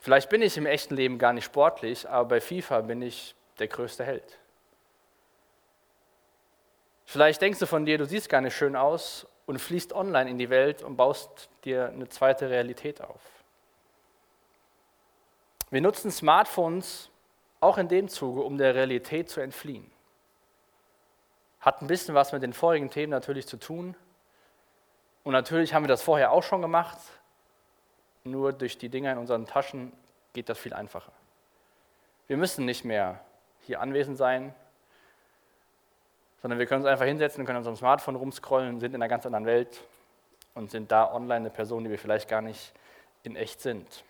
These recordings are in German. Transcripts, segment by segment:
Vielleicht bin ich im echten Leben gar nicht sportlich, aber bei FIFA bin ich der größte Held. Vielleicht denkst du von dir, du siehst gar nicht schön aus und fließt online in die Welt und baust dir eine zweite Realität auf. Wir nutzen Smartphones auch in dem Zuge, um der Realität zu entfliehen. Hat ein bisschen was mit den vorigen Themen natürlich zu tun. Und natürlich haben wir das vorher auch schon gemacht, nur durch die Dinger in unseren Taschen geht das viel einfacher. Wir müssen nicht mehr hier anwesend sein, sondern wir können uns einfach hinsetzen, können unserem Smartphone rumscrollen, sind in einer ganz anderen Welt und sind da online eine Person, die wir vielleicht gar nicht in echt sind.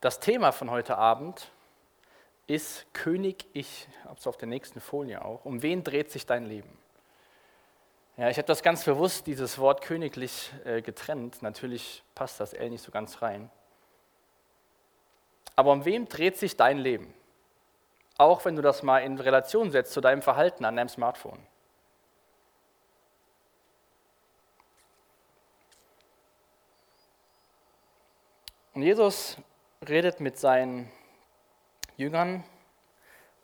Das Thema von heute Abend ist König Ich, habe es auf der nächsten Folie auch. Um wen dreht sich dein Leben? Ja, ich habe das ganz bewusst, dieses Wort königlich äh, getrennt. Natürlich passt das L nicht so ganz rein. Aber um wem dreht sich dein Leben? Auch wenn du das mal in Relation setzt zu deinem Verhalten an deinem Smartphone. Und Jesus redet mit seinen Jüngern,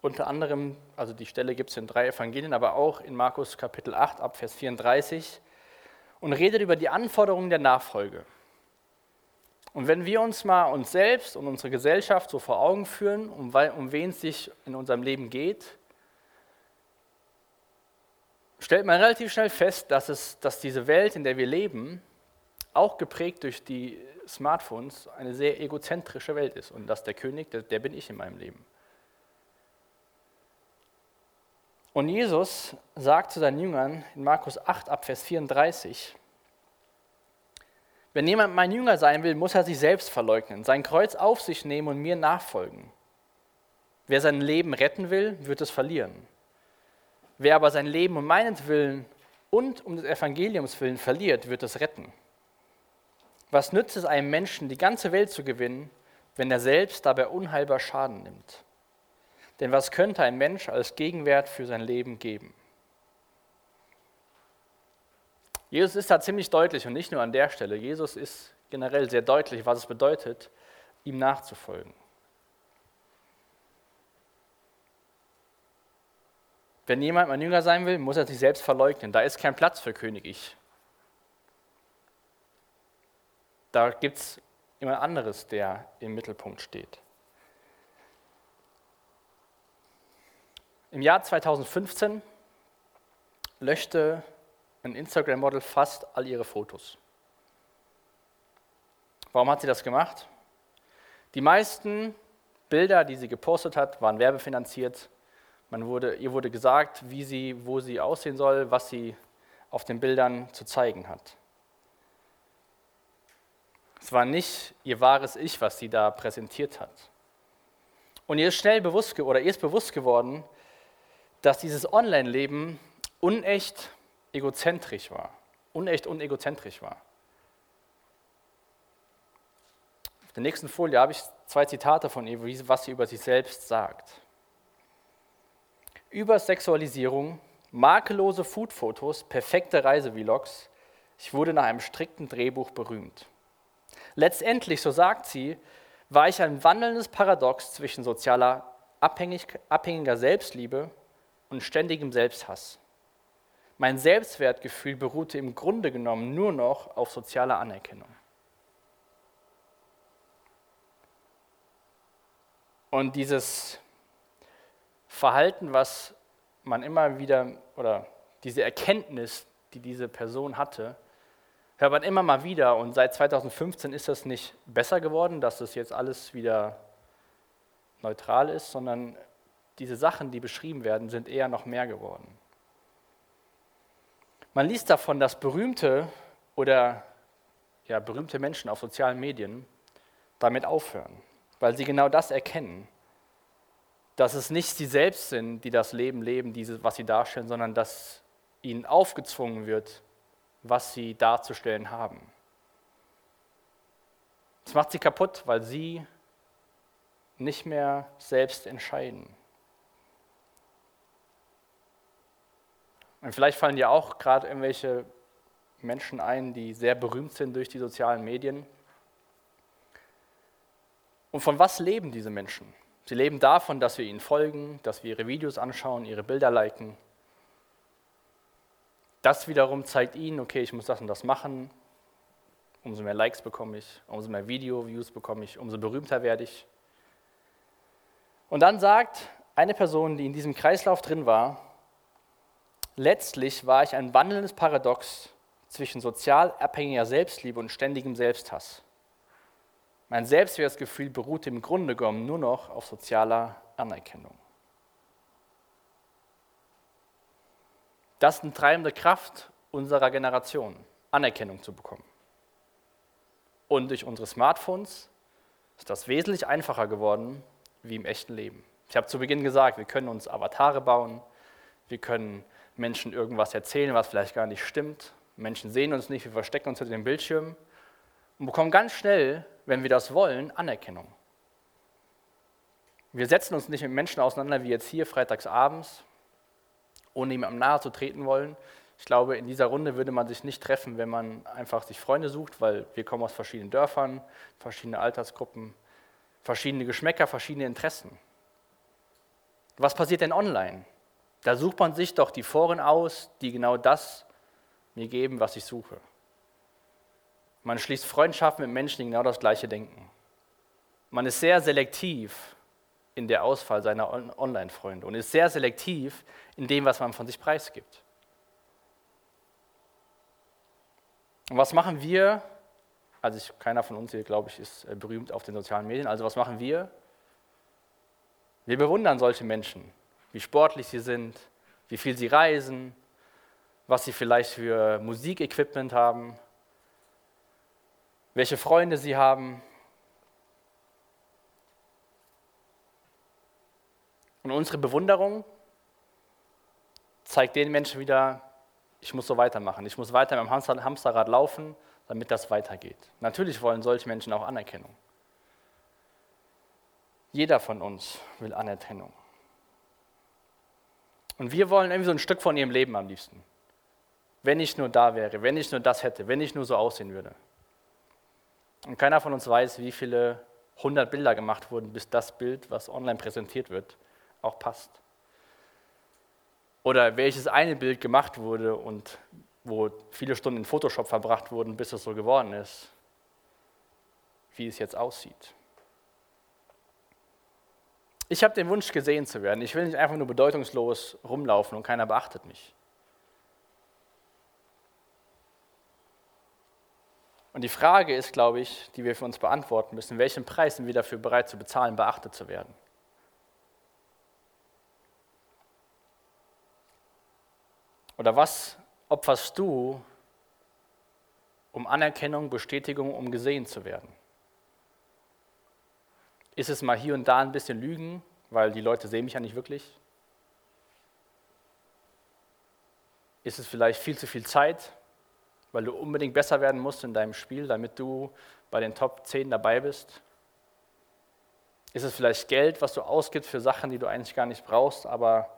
unter anderem, also die Stelle gibt es in drei Evangelien, aber auch in Markus Kapitel 8 ab Vers 34 und redet über die Anforderungen der Nachfolge. Und wenn wir uns mal uns selbst und unsere Gesellschaft so vor Augen führen, um, um wen es sich in unserem Leben geht, stellt man relativ schnell fest, dass, es, dass diese Welt, in der wir leben, auch geprägt durch die Smartphones, eine sehr egozentrische Welt ist. Und dass der König, der, der bin ich in meinem Leben. Und Jesus sagt zu seinen Jüngern in Markus 8 ab Vers 34, wenn jemand mein Jünger sein will, muss er sich selbst verleugnen, sein Kreuz auf sich nehmen und mir nachfolgen. Wer sein Leben retten will, wird es verlieren. Wer aber sein Leben um meinetwillen und um des Evangeliums willen verliert, wird es retten. Was nützt es einem Menschen, die ganze Welt zu gewinnen, wenn er selbst dabei unheilbar Schaden nimmt? Denn was könnte ein Mensch als Gegenwert für sein Leben geben? Jesus ist da ziemlich deutlich und nicht nur an der Stelle. Jesus ist generell sehr deutlich, was es bedeutet, ihm nachzufolgen. Wenn jemand mein Jünger sein will, muss er sich selbst verleugnen. Da ist kein Platz für König Ich. Da gibt es jemand anderes, der im Mittelpunkt steht. Im Jahr 2015 löschte ein Instagram-Model fast all ihre Fotos. Warum hat sie das gemacht? Die meisten Bilder, die sie gepostet hat, waren werbefinanziert. Man wurde, ihr wurde gesagt, wie sie, wo sie aussehen soll, was sie auf den Bildern zu zeigen hat. Es war nicht ihr wahres Ich, was sie da präsentiert hat. Und ihr ist schnell bewusst oder ihr ist bewusst geworden, dass dieses Online-Leben unecht egozentrisch war. Unecht und egozentrisch war. Auf der nächsten Folie habe ich zwei Zitate von ihr, was sie über sich selbst sagt. Über Sexualisierung, makellose Foodfotos, perfekte Reisevlogs. Ich wurde nach einem strikten Drehbuch berühmt. Letztendlich, so sagt sie, war ich ein wandelndes Paradox zwischen sozialer abhängig, abhängiger Selbstliebe und ständigem Selbsthass. Mein Selbstwertgefühl beruhte im Grunde genommen nur noch auf sozialer Anerkennung. Und dieses Verhalten, was man immer wieder, oder diese Erkenntnis, die diese Person hatte, hört man immer mal wieder. Und seit 2015 ist das nicht besser geworden, dass das jetzt alles wieder neutral ist, sondern diese Sachen, die beschrieben werden, sind eher noch mehr geworden. Man liest davon, dass berühmte oder ja, berühmte Menschen auf sozialen Medien damit aufhören, weil sie genau das erkennen, dass es nicht sie selbst sind, die das Leben leben, diese, was sie darstellen, sondern dass ihnen aufgezwungen wird, was sie darzustellen haben. Das macht sie kaputt, weil sie nicht mehr selbst entscheiden. Und vielleicht fallen dir auch gerade irgendwelche Menschen ein, die sehr berühmt sind durch die sozialen Medien. Und von was leben diese Menschen? Sie leben davon, dass wir ihnen folgen, dass wir ihre Videos anschauen, ihre Bilder liken. Das wiederum zeigt ihnen, okay, ich muss das und das machen. Umso mehr Likes bekomme ich, umso mehr Video-Views bekomme ich, umso berühmter werde ich. Und dann sagt eine Person, die in diesem Kreislauf drin war, letztlich war ich ein wandelndes Paradox zwischen sozial abhängiger Selbstliebe und ständigem Selbsthass. Mein Selbstwertgefühl beruht im Grunde genommen nur noch auf sozialer Anerkennung. Das ist eine treibende Kraft unserer Generation, Anerkennung zu bekommen. Und durch unsere Smartphones ist das wesentlich einfacher geworden wie im echten Leben. Ich habe zu Beginn gesagt, wir können uns Avatare bauen, wir können Menschen irgendwas erzählen, was vielleicht gar nicht stimmt. Menschen sehen uns nicht, wir verstecken uns hinter den Bildschirmen und bekommen ganz schnell, wenn wir das wollen, Anerkennung. Wir setzen uns nicht mit Menschen auseinander wie jetzt hier freitags abends, ohne ihm am nahe zu treten wollen. Ich glaube, in dieser Runde würde man sich nicht treffen, wenn man einfach sich Freunde sucht, weil wir kommen aus verschiedenen Dörfern, verschiedene Altersgruppen, verschiedene Geschmäcker, verschiedene Interessen. Was passiert denn online? Da sucht man sich doch die Foren aus, die genau das mir geben, was ich suche. Man schließt Freundschaften mit Menschen, die genau das Gleiche denken. Man ist sehr selektiv in der Auswahl seiner Online-Freunde und ist sehr selektiv in dem, was man von sich preisgibt. Und was machen wir? Also ich, keiner von uns hier, glaube ich, ist äh, berühmt auf den sozialen Medien. Also was machen wir? Wir bewundern solche Menschen, wie sportlich sie sind, wie viel sie reisen, was sie vielleicht für Musikequipment haben, welche Freunde sie haben. Und unsere Bewunderung zeigt den Menschen wieder, ich muss so weitermachen, ich muss weiter mit dem Hamsterrad laufen, damit das weitergeht. Natürlich wollen solche Menschen auch Anerkennung. Jeder von uns will Anerkennung. Und wir wollen irgendwie so ein Stück von ihrem Leben am liebsten. Wenn ich nur da wäre, wenn ich nur das hätte, wenn ich nur so aussehen würde. Und keiner von uns weiß, wie viele hundert Bilder gemacht wurden, bis das Bild, was online präsentiert wird, auch passt. Oder welches eine Bild gemacht wurde und wo viele Stunden in Photoshop verbracht wurden, bis es so geworden ist, wie es jetzt aussieht. Ich habe den Wunsch, gesehen zu werden. Ich will nicht einfach nur bedeutungslos rumlaufen und keiner beachtet mich. Und die Frage ist, glaube ich, die wir für uns beantworten müssen, welchen Preis sind wir dafür bereit zu bezahlen, beachtet zu werden? Oder was opferst du, um Anerkennung, Bestätigung, um gesehen zu werden? Ist es mal hier und da ein bisschen Lügen, weil die Leute sehen mich ja nicht wirklich? Ist es vielleicht viel zu viel Zeit, weil du unbedingt besser werden musst in deinem Spiel, damit du bei den Top 10 dabei bist? Ist es vielleicht Geld, was du ausgibst für Sachen, die du eigentlich gar nicht brauchst, aber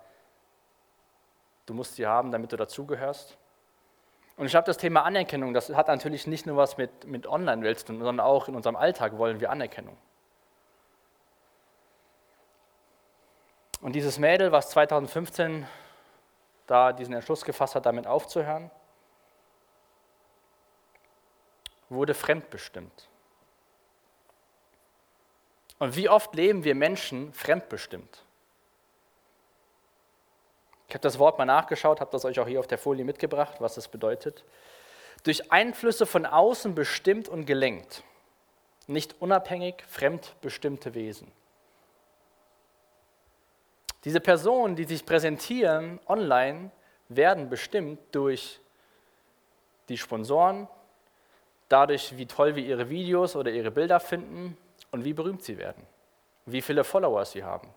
du musst sie haben, damit du dazugehörst? Und ich glaube, das Thema Anerkennung, das hat natürlich nicht nur was mit, mit Online-Welt zu tun, sondern auch in unserem Alltag wollen wir Anerkennung. Und dieses Mädel, was 2015 da diesen Entschluss gefasst hat, damit aufzuhören, wurde fremdbestimmt. Und wie oft leben wir Menschen fremdbestimmt? Ich habe das Wort mal nachgeschaut, habe das euch auch hier auf der Folie mitgebracht, was das bedeutet. Durch Einflüsse von außen bestimmt und gelenkt, nicht unabhängig fremdbestimmte Wesen. Diese Personen, die sich präsentieren online, werden bestimmt durch die Sponsoren, dadurch, wie toll wir ihre Videos oder ihre Bilder finden und wie berühmt sie werden, wie viele Follower sie haben.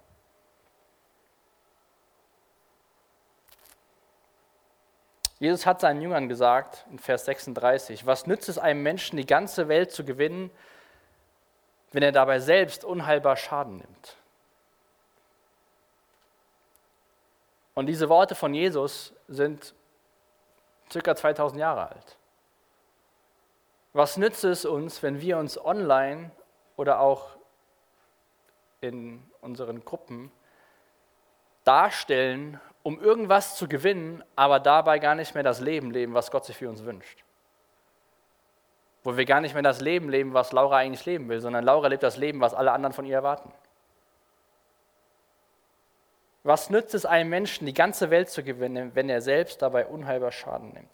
Jesus hat seinen Jüngern gesagt in Vers 36, was nützt es einem Menschen, die ganze Welt zu gewinnen, wenn er dabei selbst unheilbar Schaden nimmt? Und diese Worte von Jesus sind circa 2000 Jahre alt. Was nützt es uns, wenn wir uns online oder auch in unseren Gruppen darstellen, um irgendwas zu gewinnen, aber dabei gar nicht mehr das Leben leben, was Gott sich für uns wünscht. Wo wir gar nicht mehr das Leben leben, was Laura eigentlich leben will, sondern Laura lebt das Leben, was alle anderen von ihr erwarten. Was nützt es einem Menschen, die ganze Welt zu gewinnen, wenn er selbst dabei unheilbar Schaden nimmt?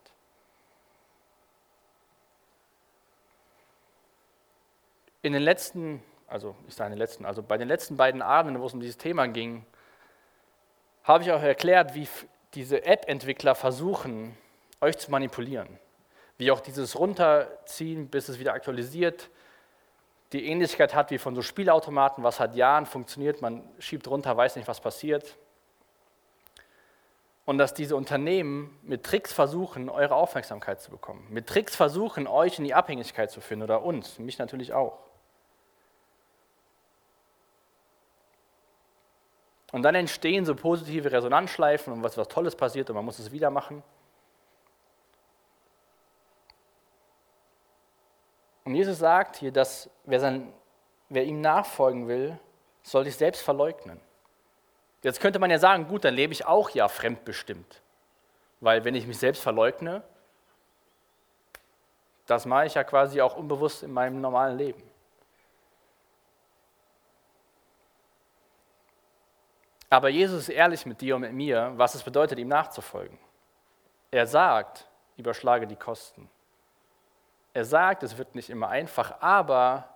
In den letzten, also ich sage in den letzten, also bei den letzten beiden Abenden, wo es um dieses Thema ging, habe ich auch erklärt, wie diese App-Entwickler versuchen, euch zu manipulieren. Wie auch dieses Runterziehen, bis es wieder aktualisiert, die Ähnlichkeit hat wie von so Spielautomaten, was seit Jahren funktioniert, man schiebt runter, weiß nicht, was passiert. Und dass diese Unternehmen mit Tricks versuchen, eure Aufmerksamkeit zu bekommen. Mit Tricks versuchen, euch in die Abhängigkeit zu führen oder uns, mich natürlich auch. Und dann entstehen so positive Resonanzschleifen und was, was Tolles passiert und man muss es wieder machen. Und Jesus sagt hier, dass wer, sein, wer ihm nachfolgen will, soll sich selbst verleugnen. Jetzt könnte man ja sagen, gut, dann lebe ich auch ja fremdbestimmt. Weil wenn ich mich selbst verleugne, das mache ich ja quasi auch unbewusst in meinem normalen Leben. Aber Jesus ist ehrlich mit dir und mit mir, was es bedeutet, ihm nachzufolgen. Er sagt, überschlage die Kosten. Er sagt, es wird nicht immer einfach, aber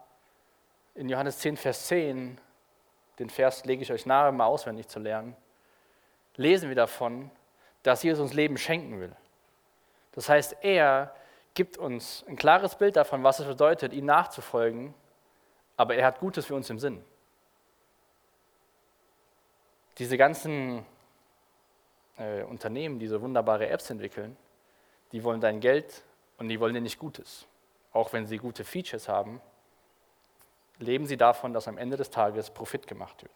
in Johannes 10, Vers 10, den Vers lege ich euch nahe, mal auswendig zu lernen, lesen wir davon, dass Jesus uns Leben schenken will. Das heißt, er gibt uns ein klares Bild davon, was es bedeutet, ihm nachzufolgen, aber er hat Gutes für uns im Sinn. Diese ganzen äh, Unternehmen, die so wunderbare Apps entwickeln, die wollen dein Geld und die wollen dir nicht Gutes. Auch wenn sie gute Features haben, leben sie davon, dass am Ende des Tages Profit gemacht wird.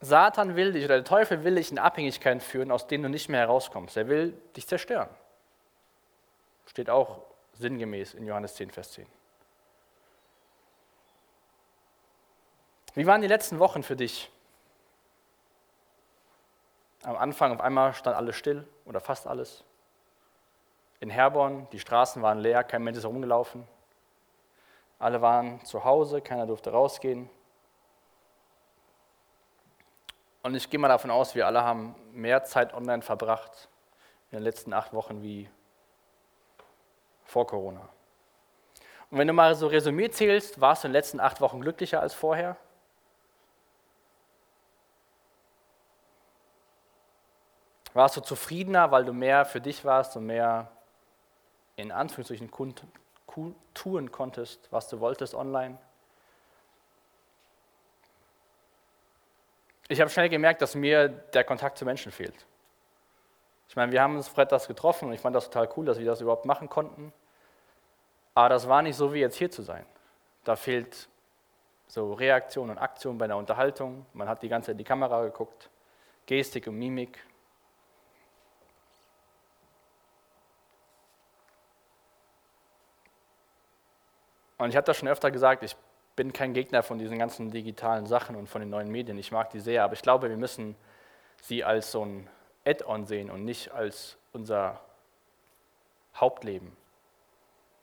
Satan will dich oder der Teufel will dich in Abhängigkeiten führen, aus denen du nicht mehr herauskommst. Er will dich zerstören. Steht auch sinngemäß in Johannes 10, Vers 10. Wie waren die letzten Wochen für dich? Am Anfang auf einmal stand alles still oder fast alles. In Herborn, die Straßen waren leer, kein Mensch ist herumgelaufen. Alle waren zu Hause, keiner durfte rausgehen. Und ich gehe mal davon aus, wir alle haben mehr Zeit online verbracht in den letzten acht Wochen wie vor Corona. Und wenn du mal so Resümee zählst, warst du in den letzten acht Wochen glücklicher als vorher? Warst du zufriedener, weil du mehr für dich warst und mehr in Anführungszeichen tun konntest, was du wolltest online? Ich habe schnell gemerkt, dass mir der Kontakt zu Menschen fehlt. Ich meine, wir haben uns freitags getroffen und ich fand das total cool, dass wir das überhaupt machen konnten. Aber das war nicht so, wie jetzt hier zu sein. Da fehlt so Reaktion und Aktion bei der Unterhaltung. Man hat die ganze Zeit in die Kamera geguckt, Gestik und Mimik. Und ich habe das schon öfter gesagt, ich bin kein Gegner von diesen ganzen digitalen Sachen und von den neuen Medien. Ich mag die sehr, aber ich glaube, wir müssen sie als so ein Add-on sehen und nicht als unser Hauptleben.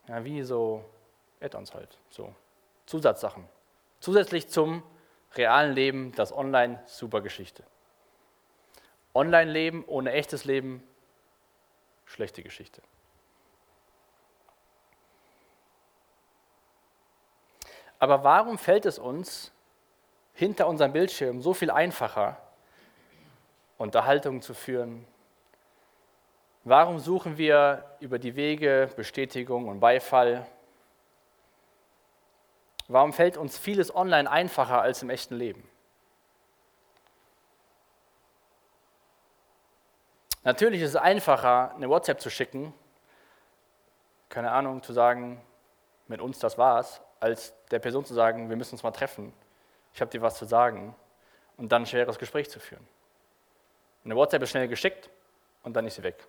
Ja, wie so Add-ons halt, so Zusatzsachen. Zusätzlich zum realen Leben, das Online, super Geschichte. Online-Leben ohne echtes Leben, schlechte Geschichte. Aber warum fällt es uns hinter unserem Bildschirm so viel einfacher, Unterhaltungen zu führen? Warum suchen wir über die Wege Bestätigung und Beifall? Warum fällt uns vieles online einfacher als im echten Leben? Natürlich ist es einfacher, eine WhatsApp zu schicken, keine Ahnung, zu sagen, mit uns das war's, als der Person zu sagen, wir müssen uns mal treffen, ich habe dir was zu sagen und dann ein schweres Gespräch zu führen. Eine WhatsApp ist schnell geschickt und dann ist sie weg.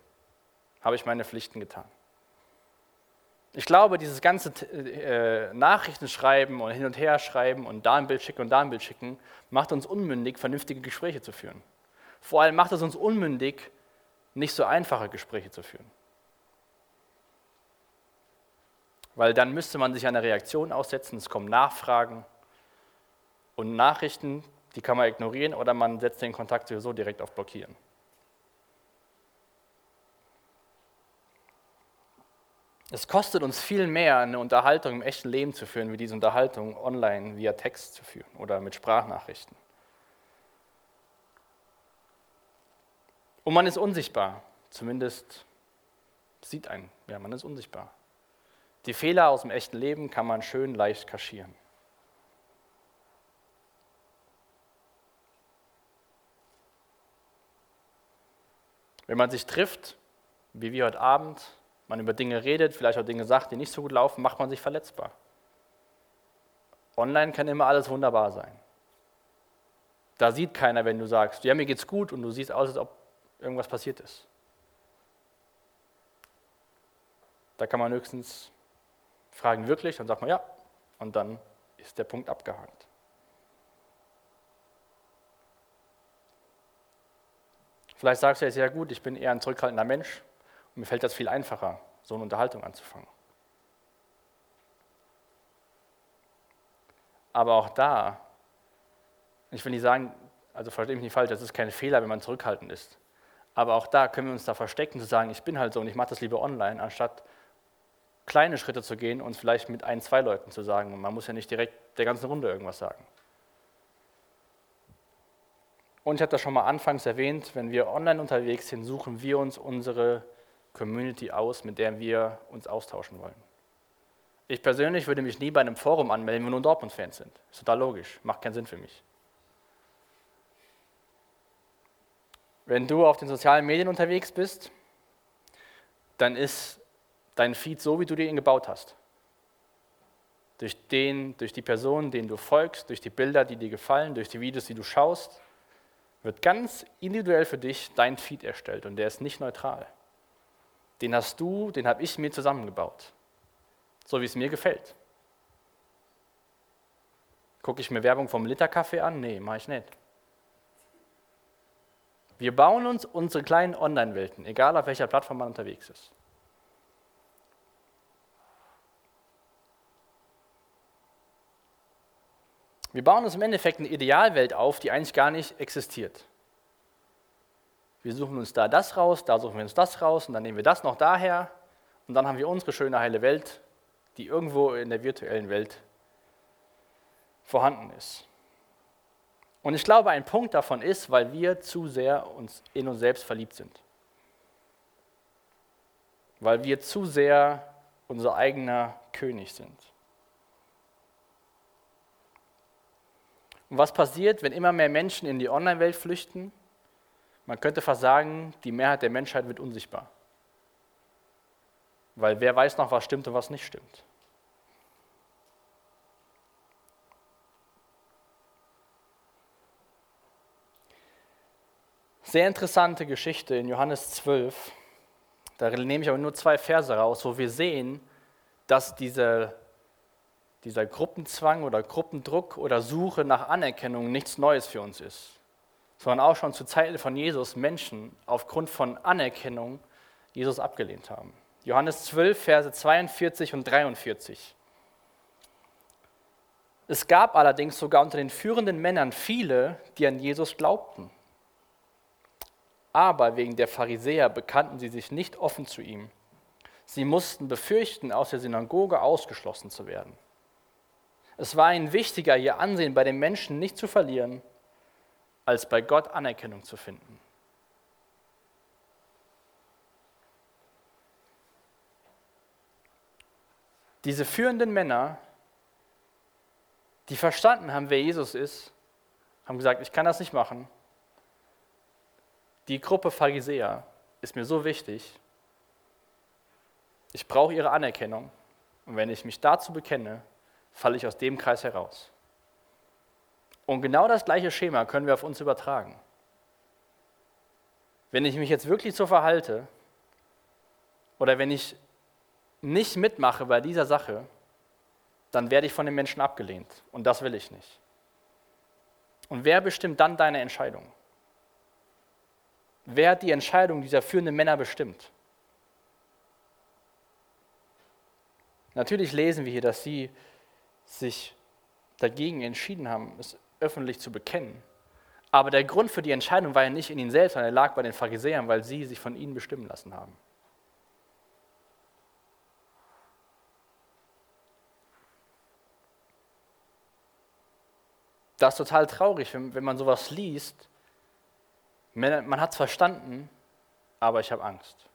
Habe ich meine Pflichten getan. Ich glaube, dieses ganze äh, Nachrichtenschreiben und hin und her schreiben und da ein Bild schicken und da ein Bild schicken, macht uns unmündig, vernünftige Gespräche zu führen. Vor allem macht es uns unmündig, nicht so einfache Gespräche zu führen. Weil dann müsste man sich einer Reaktion aussetzen, es kommen Nachfragen und Nachrichten, die kann man ignorieren oder man setzt den Kontakt sowieso direkt auf Blockieren. Es kostet uns viel mehr, eine Unterhaltung im echten Leben zu führen, wie diese Unterhaltung online via Text zu führen oder mit Sprachnachrichten. Und man ist unsichtbar, zumindest sieht einen, ja, man ist unsichtbar. Die Fehler aus dem echten Leben kann man schön leicht kaschieren. Wenn man sich trifft, wie wir heute Abend, man über Dinge redet, vielleicht auch Dinge sagt, die nicht so gut laufen, macht man sich verletzbar. Online kann immer alles wunderbar sein. Da sieht keiner, wenn du sagst, ja, mir geht's gut und du siehst aus, als ob irgendwas passiert ist. Da kann man höchstens fragen, wirklich? Dann sagt man ja. Und dann ist der Punkt abgehakt. Vielleicht sagst du ja gut, ich bin eher ein zurückhaltender Mensch und mir fällt das viel einfacher, so eine Unterhaltung anzufangen. Aber auch da, ich will nicht sagen, also verstehe mich nicht falsch, das ist kein Fehler, wenn man zurückhaltend ist. Aber auch da können wir uns da verstecken, zu sagen, ich bin halt so und ich mache das lieber online, anstatt kleine Schritte zu gehen und vielleicht mit ein, zwei Leuten zu sagen. Man muss ja nicht direkt der ganzen Runde irgendwas sagen. Und ich habe das schon mal anfangs erwähnt, wenn wir online unterwegs sind, suchen wir uns unsere Community aus, mit der wir uns austauschen wollen. Ich persönlich würde mich nie bei einem Forum anmelden, wenn nur Dortmund-Fans sind. Ist total logisch, macht keinen Sinn für mich. Wenn du auf den sozialen Medien unterwegs bist, dann ist dein Feed so, wie du dir ihn gebaut hast. Durch, den, durch die Person, denen du folgst, durch die Bilder, die dir gefallen, durch die Videos, die du schaust, wird ganz individuell für dich dein Feed erstellt und der ist nicht neutral. Den hast du, den habe ich mir zusammengebaut, so wie es mir gefällt. Gucke ich mir Werbung vom Literkaffee an? Nee, mache ich nicht. Wir bauen uns unsere kleinen Online-Welten, egal auf welcher Plattform man unterwegs ist. Wir bauen uns im Endeffekt eine Idealwelt auf, die eigentlich gar nicht existiert. Wir suchen uns da das raus, da suchen wir uns das raus und dann nehmen wir das noch daher und dann haben wir unsere schöne heile Welt, die irgendwo in der virtuellen Welt vorhanden ist. Und ich glaube, ein Punkt davon ist, weil wir zu sehr uns in uns selbst verliebt sind. Weil wir zu sehr unser eigener König sind. Und was passiert, wenn immer mehr Menschen in die Online-Welt flüchten? Man könnte fast sagen, die Mehrheit der Menschheit wird unsichtbar. Weil wer weiß noch, was stimmt und was nicht stimmt. Sehr interessante Geschichte in Johannes 12. Da nehme ich aber nur zwei Verse raus, wo wir sehen, dass diese dieser Gruppenzwang oder Gruppendruck oder Suche nach Anerkennung nichts Neues für uns ist, sondern auch schon zu Zeiten von Jesus Menschen aufgrund von Anerkennung Jesus abgelehnt haben. Johannes 12, Verse 42 und 43. Es gab allerdings sogar unter den führenden Männern viele, die an Jesus glaubten. Aber wegen der Pharisäer bekannten sie sich nicht offen zu ihm. Sie mussten befürchten, aus der Synagoge ausgeschlossen zu werden. Es war ihnen wichtiger, ihr Ansehen bei den Menschen nicht zu verlieren, als bei Gott Anerkennung zu finden. Diese führenden Männer, die verstanden haben, wer Jesus ist, haben gesagt, ich kann das nicht machen. Die Gruppe Pharisäer ist mir so wichtig. Ich brauche ihre Anerkennung. Und wenn ich mich dazu bekenne, falle ich aus dem Kreis heraus. Und genau das gleiche Schema können wir auf uns übertragen. Wenn ich mich jetzt wirklich so verhalte oder wenn ich nicht mitmache bei dieser Sache, dann werde ich von den Menschen abgelehnt. Und das will ich nicht. Und wer bestimmt dann deine Entscheidung? Wer hat die Entscheidung dieser führenden Männer bestimmt? Natürlich lesen wir hier, dass sie sich dagegen entschieden haben, es öffentlich zu bekennen. Aber der Grund für die Entscheidung war ja nicht in ihnen selbst, sondern er lag bei den Pharisäern, weil sie sich von ihnen bestimmen lassen haben. Das ist total traurig, wenn, wenn man sowas liest. Man hat es verstanden, aber ich habe Angst.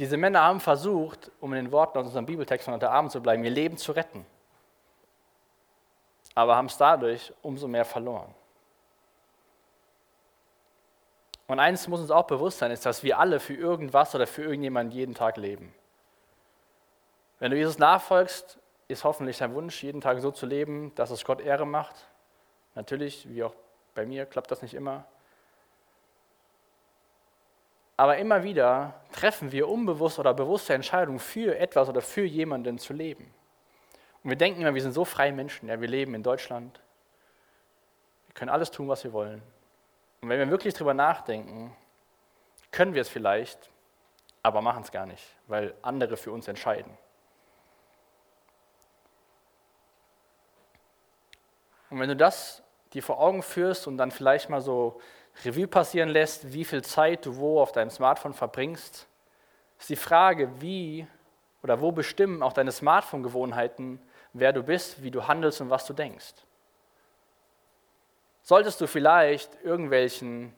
Diese Männer haben versucht, um in den Worten aus unserem Bibeltext von heute Abend zu bleiben, ihr Leben zu retten. Aber haben es dadurch umso mehr verloren. Und eines muss uns auch bewusst sein, ist, dass wir alle für irgendwas oder für irgendjemanden jeden Tag leben. Wenn du Jesus nachfolgst, ist hoffentlich dein Wunsch, jeden Tag so zu leben, dass es Gott Ehre macht. Natürlich, wie auch bei mir, klappt das nicht immer. Aber immer wieder treffen wir unbewusst oder bewusste Entscheidungen für etwas oder für jemanden zu leben. Und wir denken immer, wir sind so freie Menschen. Ja, wir leben in Deutschland. Wir können alles tun, was wir wollen. Und wenn wir wirklich darüber nachdenken, können wir es vielleicht, aber machen es gar nicht, weil andere für uns entscheiden. Und wenn du das dir vor Augen führst und dann vielleicht mal so Revue passieren lässt, wie viel Zeit du wo auf deinem Smartphone verbringst, ist die Frage, wie oder wo bestimmen auch deine Smartphone-Gewohnheiten, wer du bist, wie du handelst und was du denkst. Solltest du vielleicht irgendwelchen,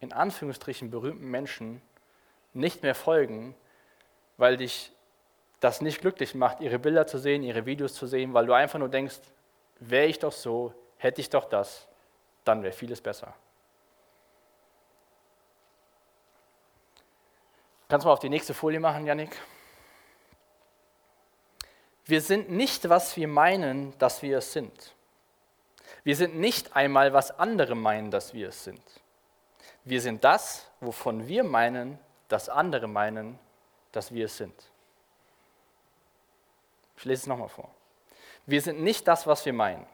in Anführungsstrichen, berühmten Menschen nicht mehr folgen, weil dich das nicht glücklich macht, ihre Bilder zu sehen, ihre Videos zu sehen, weil du einfach nur denkst, wäre ich doch so, hätte ich doch das, dann wäre vieles besser. Kannst du mal auf die nächste Folie machen, Yannick? Wir sind nicht, was wir meinen, dass wir es sind. Wir sind nicht einmal, was andere meinen, dass wir es sind. Wir sind das, wovon wir meinen, dass andere meinen, dass wir es sind. Ich lese es nochmal vor. Wir sind nicht das, was wir meinen,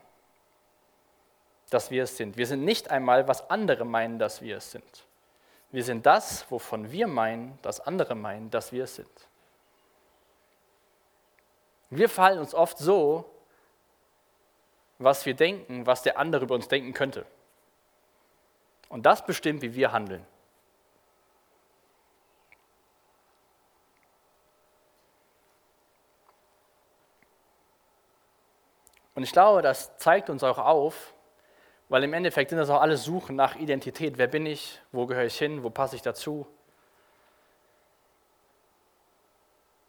dass wir es sind. Wir sind nicht einmal, was andere meinen, dass wir es sind. Wir sind das, wovon wir meinen, dass andere meinen, dass wir es sind. Wir verhalten uns oft so, was wir denken, was der andere über uns denken könnte. Und das bestimmt, wie wir handeln. Und ich glaube, das zeigt uns auch auf, weil im Endeffekt sind das auch alle Suchen nach Identität. Wer bin ich? Wo gehöre ich hin? Wo passe ich dazu?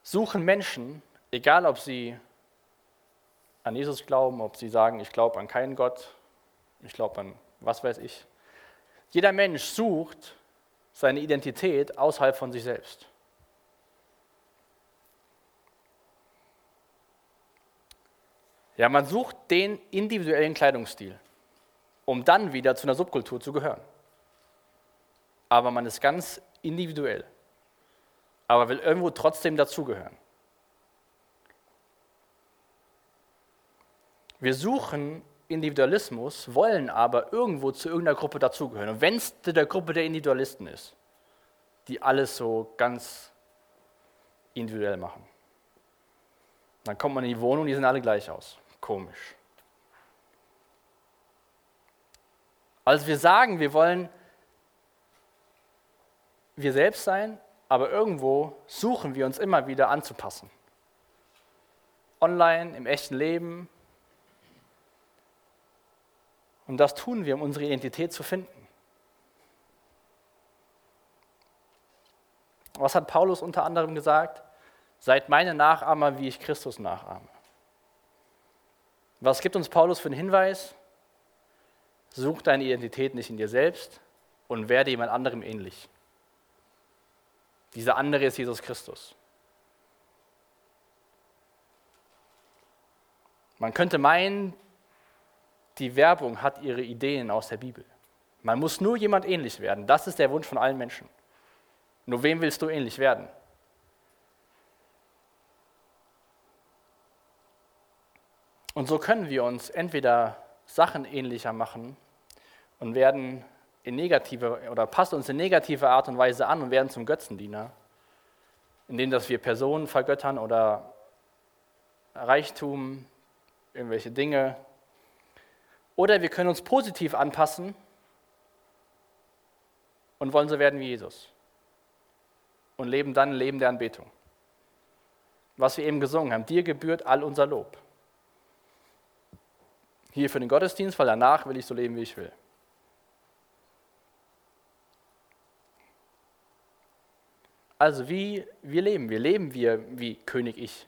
Suchen Menschen, egal ob sie an Jesus glauben, ob sie sagen, ich glaube an keinen Gott, ich glaube an was weiß ich. Jeder Mensch sucht seine Identität außerhalb von sich selbst. Ja, man sucht den individuellen Kleidungsstil um dann wieder zu einer Subkultur zu gehören. Aber man ist ganz individuell, aber will irgendwo trotzdem dazugehören. Wir suchen Individualismus, wollen aber irgendwo zu irgendeiner Gruppe dazugehören. Und wenn es der Gruppe der Individualisten ist, die alles so ganz individuell machen, dann kommt man in die Wohnung, die sehen alle gleich aus. Komisch. Also wir sagen, wir wollen wir selbst sein, aber irgendwo suchen wir uns immer wieder anzupassen. Online, im echten Leben. Und das tun wir, um unsere Identität zu finden. Was hat Paulus unter anderem gesagt? Seid meine Nachahmer, wie ich Christus nachahme. Was gibt uns Paulus für einen Hinweis? Such deine Identität nicht in dir selbst und werde jemand anderem ähnlich. Dieser andere ist Jesus Christus. Man könnte meinen, die Werbung hat ihre Ideen aus der Bibel. Man muss nur jemand ähnlich werden. Das ist der Wunsch von allen Menschen. Nur wem willst du ähnlich werden? Und so können wir uns entweder Sachen ähnlicher machen und werden in negative oder passen uns in negative Art und Weise an und werden zum Götzendiener, indem dass wir Personen vergöttern oder Reichtum, irgendwelche Dinge. Oder wir können uns positiv anpassen und wollen so werden wie Jesus und leben dann ein Leben der Anbetung. Was wir eben gesungen haben, dir gebührt all unser Lob. Hier für den Gottesdienst, weil danach will ich so leben, wie ich will. Also wie, wie leben wir? Leben wir wie König Ich?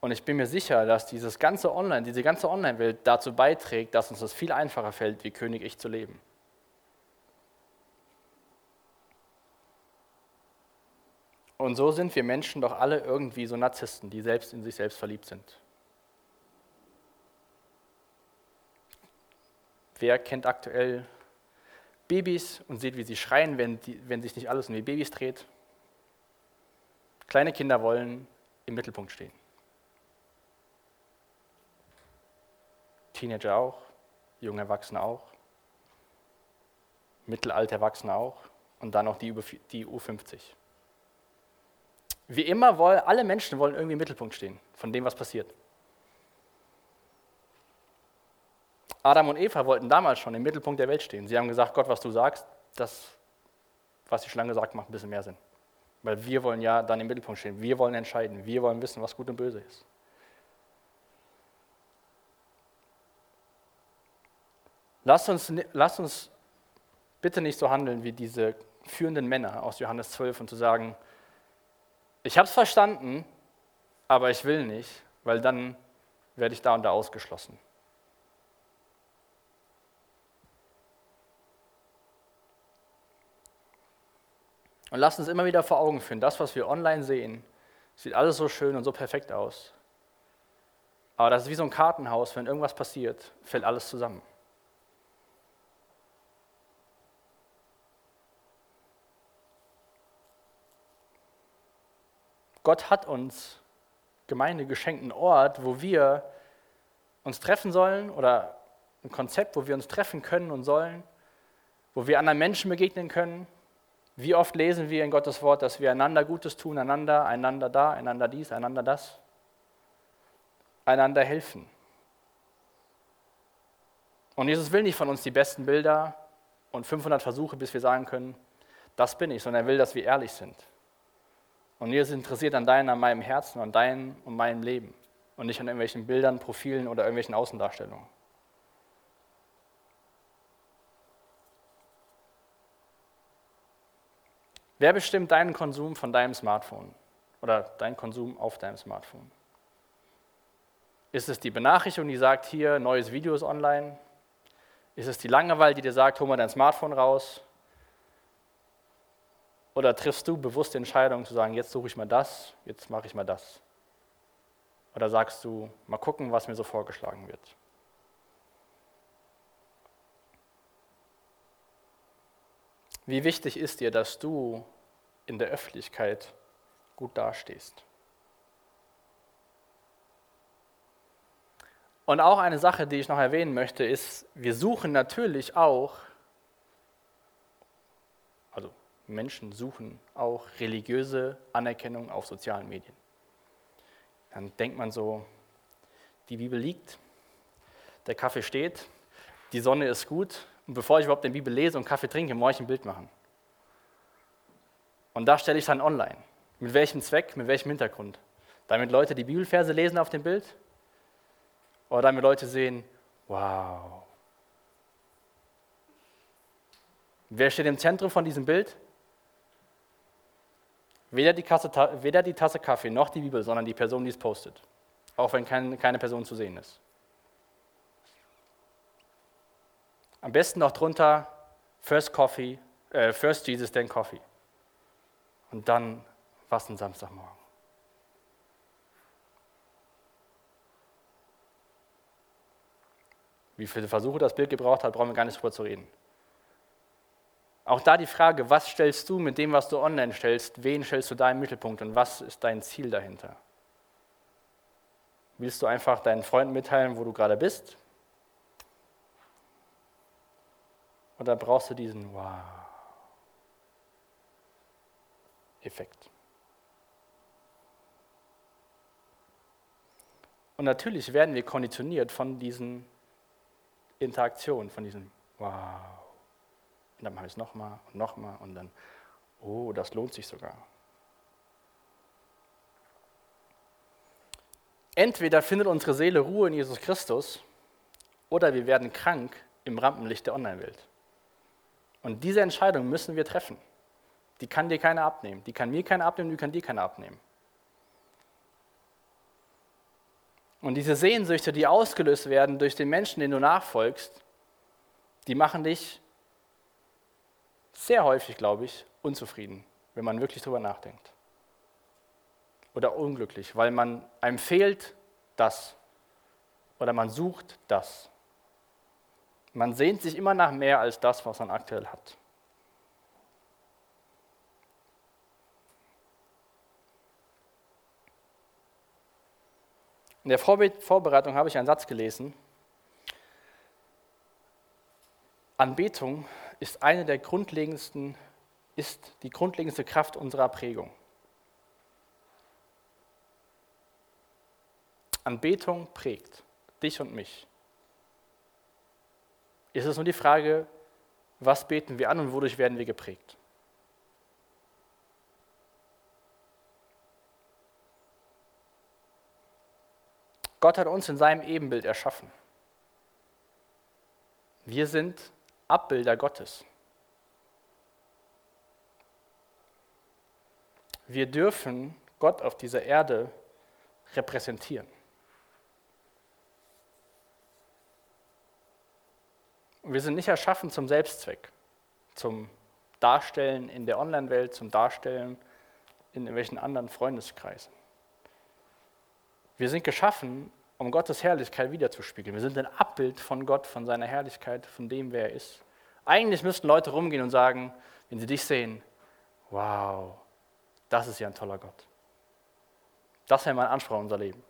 Und ich bin mir sicher, dass dieses ganze Online, diese ganze Online-Welt dazu beiträgt, dass uns das viel einfacher fällt, wie König Ich zu leben. Und so sind wir Menschen doch alle irgendwie so Narzissten, die selbst in sich selbst verliebt sind. Wer kennt aktuell Babys und sieht, wie sie schreien, wenn, die, wenn sich nicht alles um die Babys dreht? Kleine Kinder wollen im Mittelpunkt stehen. Teenager auch, junge Erwachsene auch, mittelalte Erwachsene auch und dann auch die, die U50. Wie immer wollen alle Menschen wollen irgendwie im Mittelpunkt stehen von dem, was passiert. Adam und Eva wollten damals schon im Mittelpunkt der Welt stehen. Sie haben gesagt, Gott, was du sagst, das, was die Schlange sagt, macht ein bisschen mehr Sinn. Weil wir wollen ja dann im Mittelpunkt stehen. Wir wollen entscheiden. Wir wollen wissen, was gut und böse ist. Lasst uns, lasst uns bitte nicht so handeln wie diese führenden Männer aus Johannes 12 und zu sagen, ich habe es verstanden, aber ich will nicht, weil dann werde ich da und da ausgeschlossen. Und lasst uns immer wieder vor Augen führen, das, was wir online sehen, sieht alles so schön und so perfekt aus. Aber das ist wie so ein Kartenhaus, wenn irgendwas passiert, fällt alles zusammen. Gott hat uns Gemeinde geschenkt, einen Ort, wo wir uns treffen sollen oder ein Konzept, wo wir uns treffen können und sollen, wo wir anderen Menschen begegnen können. Wie oft lesen wir in Gottes Wort, dass wir einander Gutes tun, einander, einander da, einander dies, einander das, einander helfen. Und Jesus will nicht von uns die besten Bilder und 500 Versuche, bis wir sagen können, das bin ich, sondern er will, dass wir ehrlich sind. Und mir ist interessiert an deinem, an meinem Herzen, an deinem und meinem Leben und nicht an irgendwelchen Bildern, Profilen oder irgendwelchen Außendarstellungen. Wer bestimmt deinen Konsum von deinem Smartphone oder deinen Konsum auf deinem Smartphone? Ist es die Benachrichtigung, die sagt, hier, neues Video ist online? Ist es die Langeweile, die dir sagt, hol mal dein Smartphone raus? Oder triffst du bewusst die Entscheidung zu sagen, jetzt suche ich mal das, jetzt mache ich mal das? Oder sagst du, mal gucken, was mir so vorgeschlagen wird? Wie wichtig ist dir, dass du in der Öffentlichkeit gut dastehst? Und auch eine Sache, die ich noch erwähnen möchte, ist, wir suchen natürlich auch Menschen suchen auch religiöse Anerkennung auf sozialen Medien. Dann denkt man so, die Bibel liegt, der Kaffee steht, die Sonne ist gut und bevor ich überhaupt die Bibel lese und Kaffee trinke, muss ich ein Bild machen. Und da stelle ich dann online. Mit welchem Zweck, mit welchem Hintergrund? Damit Leute die Bibelverse lesen auf dem Bild? Oder damit Leute sehen, wow. Wer steht im Zentrum von diesem Bild? Weder die, Kasse, weder die Tasse Kaffee noch die Bibel, sondern die Person, die es postet. Auch wenn kein, keine Person zu sehen ist. Am besten noch drunter First Coffee, äh, First Jesus, then Coffee. Und dann was ein Samstagmorgen. Wie viele Versuche das Bild gebraucht hat, brauchen wir gar nicht drüber zu reden. Auch da die Frage, was stellst du mit dem, was du online stellst, wen stellst du da im Mittelpunkt und was ist dein Ziel dahinter? Willst du einfach deinen Freunden mitteilen, wo du gerade bist? Oder brauchst du diesen Wow-Effekt? Und natürlich werden wir konditioniert von diesen Interaktionen, von diesem Wow. Und dann mache ich es nochmal und nochmal und dann, oh, das lohnt sich sogar. Entweder findet unsere Seele Ruhe in Jesus Christus oder wir werden krank im Rampenlicht der Online-Welt. Und diese Entscheidung müssen wir treffen. Die kann dir keiner abnehmen. Die kann mir keiner abnehmen, die kann dir keiner abnehmen. Und diese Sehnsüchte, die ausgelöst werden durch den Menschen, den du nachfolgst, die machen dich sehr häufig, glaube ich, unzufrieden, wenn man wirklich darüber nachdenkt. Oder unglücklich, weil man einem fehlt das oder man sucht das. Man sehnt sich immer nach mehr als das, was man aktuell hat. In der Vorbereitung habe ich einen Satz gelesen. Anbetung ist eine der grundlegendsten, ist die grundlegendste Kraft unserer Prägung. Anbetung prägt dich und mich. Es ist nur die Frage, was beten wir an und wodurch werden wir geprägt. Gott hat uns in seinem Ebenbild erschaffen. Wir sind Abbilder Gottes. Wir dürfen Gott auf dieser Erde repräsentieren. wir sind nicht erschaffen zum Selbstzweck, zum Darstellen in der Online-Welt, zum Darstellen in irgendwelchen anderen Freundeskreisen. Wir sind geschaffen, um Gottes Herrlichkeit wiederzuspiegeln. Wir sind ein Abbild von Gott, von seiner Herrlichkeit, von dem, wer er ist. Eigentlich müssten Leute rumgehen und sagen, wenn sie dich sehen, wow, das ist ja ein toller Gott. Das wäre mein Anspruch in unser Leben.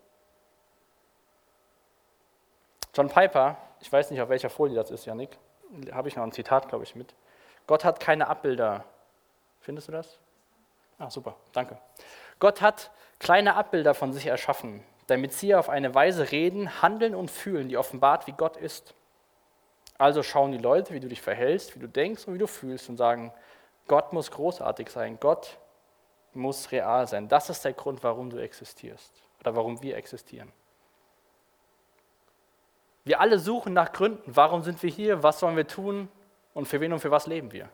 John Piper, ich weiß nicht, auf welcher Folie das ist, Janik, habe ich noch ein Zitat, glaube ich, mit. Gott hat keine Abbilder. Findest du das? Ah, super, danke. Gott hat kleine Abbilder von sich erschaffen, damit sie auf eine Weise reden, handeln und fühlen, die offenbart, wie Gott ist. Also schauen die Leute, wie du dich verhältst, wie du denkst und wie du fühlst und sagen, Gott muss großartig sein, Gott muss real sein. Das ist der Grund, warum du existierst oder warum wir existieren. Wir alle suchen nach Gründen. Warum sind wir hier? Was sollen wir tun? Und für wen und für was leben wir?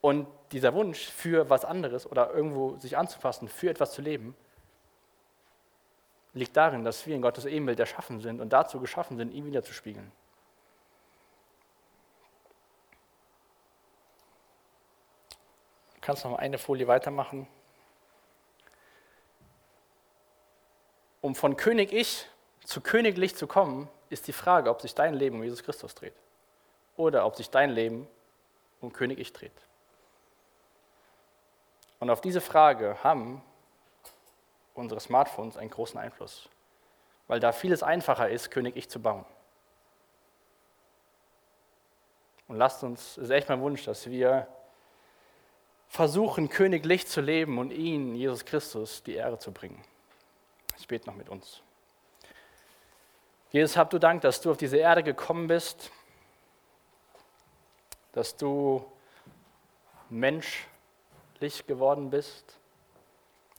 Und dieser Wunsch für was anderes oder irgendwo sich anzupassen, für etwas zu leben, liegt darin, dass wir in Gottes Ebenbild erschaffen sind und dazu geschaffen sind, ihn wiederzuspiegeln. Du kannst noch eine Folie weitermachen. Um von König Ich zu königlich zu kommen, ist die Frage, ob sich dein Leben um Jesus Christus dreht oder ob sich dein Leben um König Ich dreht. Und auf diese Frage haben unsere Smartphones einen großen Einfluss, weil da vieles einfacher ist, König Ich zu bauen. Und lasst uns, es ist echt mein Wunsch, dass wir versuchen, königlich zu leben und ihn, Jesus Christus, die Ehre zu bringen. Ich bete noch mit uns. Jesus, hab du Dank, dass du auf diese Erde gekommen bist, dass du Mensch Licht geworden bist,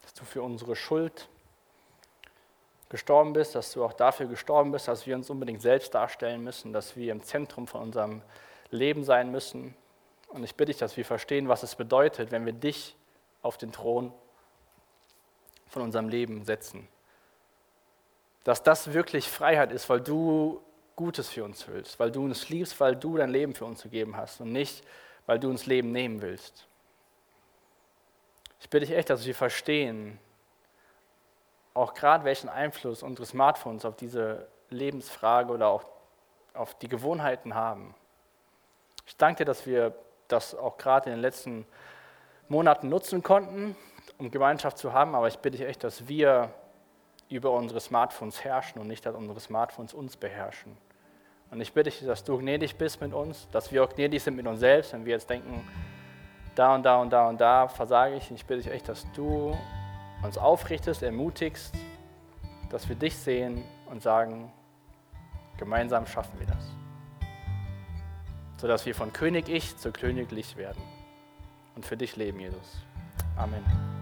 dass du für unsere Schuld gestorben bist, dass du auch dafür gestorben bist, dass wir uns unbedingt selbst darstellen müssen, dass wir im Zentrum von unserem Leben sein müssen. Und ich bitte dich, dass wir verstehen, was es bedeutet, wenn wir dich auf den Thron von unserem Leben setzen. Dass das wirklich Freiheit ist, weil du Gutes für uns willst, weil du uns liebst, weil du dein Leben für uns gegeben hast und nicht, weil du uns Leben nehmen willst. Ich bitte dich echt, dass wir verstehen, auch gerade welchen Einfluss unsere Smartphones auf diese Lebensfrage oder auch auf die Gewohnheiten haben. Ich danke dir, dass wir das auch gerade in den letzten Monaten nutzen konnten, um Gemeinschaft zu haben, aber ich bitte dich echt, dass wir über unsere Smartphones herrschen und nicht, dass unsere Smartphones uns beherrschen. Und ich bitte dich, dass du gnädig bist mit uns, dass wir auch gnädig sind mit uns selbst, wenn wir jetzt denken, da und da und da und da versage ich. Und ich bitte dich echt, dass du uns aufrichtest, ermutigst, dass wir dich sehen und sagen, gemeinsam schaffen wir das. Sodass wir von König Ich zu Königlich werden und für dich leben, Jesus. Amen.